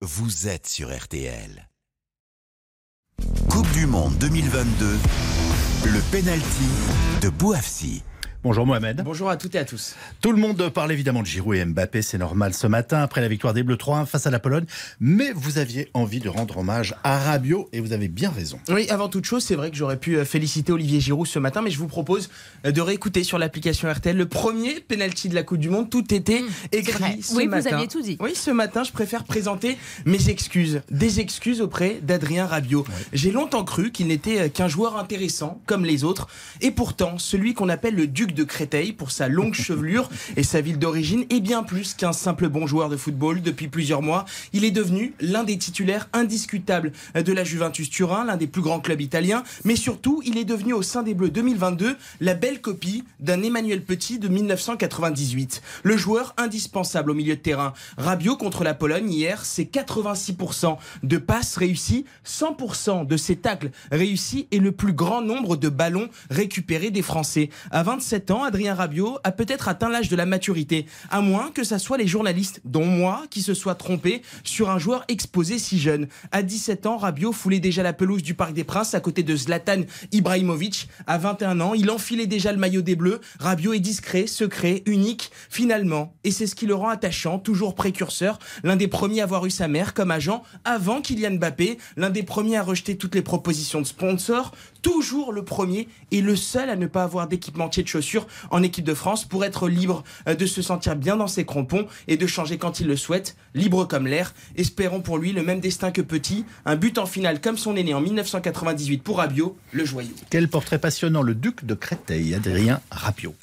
vous êtes sur RTL. Coupe du Monde 2022, le penalty de Bouafsi. Bonjour Mohamed. Bonjour à toutes et à tous. Tout le monde parle évidemment de Giroud et Mbappé, c'est normal ce matin après la victoire des Bleus 3-1 face à la Pologne. Mais vous aviez envie de rendre hommage à Rabiot et vous avez bien raison. Oui, avant toute chose, c'est vrai que j'aurais pu euh, féliciter Olivier Giroud ce matin, mais je vous propose euh, de réécouter sur l'application RTL le premier penalty de la Coupe du Monde. Tout était écrit ce Oui, matin. vous aviez tout dit. Oui, ce matin, je préfère présenter mes excuses, des excuses auprès d'Adrien Rabiot. J'ai longtemps cru qu'il n'était euh, qu'un joueur intéressant comme les autres, et pourtant, celui qu'on appelle le duc de Créteil pour sa longue chevelure et sa ville d'origine est bien plus qu'un simple bon joueur de football. Depuis plusieurs mois, il est devenu l'un des titulaires indiscutables de la Juventus Turin, l'un des plus grands clubs italiens, mais surtout, il est devenu au sein des Bleus 2022 la belle copie d'un Emmanuel Petit de 1998. Le joueur indispensable au milieu de terrain. Rabiot contre la Pologne hier, c'est 86% de passes réussies, 100% de ses tacles réussis et le plus grand nombre de ballons récupérés des Français. À 27 ans, Adrien Rabiot a peut-être atteint l'âge de la maturité, à moins que ça soit les journalistes, dont moi, qui se soient trompés sur un joueur exposé si jeune. À 17 ans, Rabiot foulait déjà la pelouse du Parc des Princes à côté de Zlatan Ibrahimovic. À 21 ans, il enfilait déjà le maillot des Bleus. Rabiot est discret, secret, unique, finalement. Et c'est ce qui le rend attachant, toujours précurseur, l'un des premiers à avoir eu sa mère comme agent avant Kylian Mbappé, l'un des premiers à rejeter toutes les propositions de sponsors, toujours le premier et le seul à ne pas avoir d'équipementier de chaussures en équipe de France pour être libre euh, de se sentir bien dans ses crampons et de changer quand il le souhaite, libre comme l'air. Espérons pour lui le même destin que Petit, un but en finale comme son aîné en 1998 pour Rabiot, le joyau. Quel portrait passionnant, le duc de Créteil, Adrien Rabiot.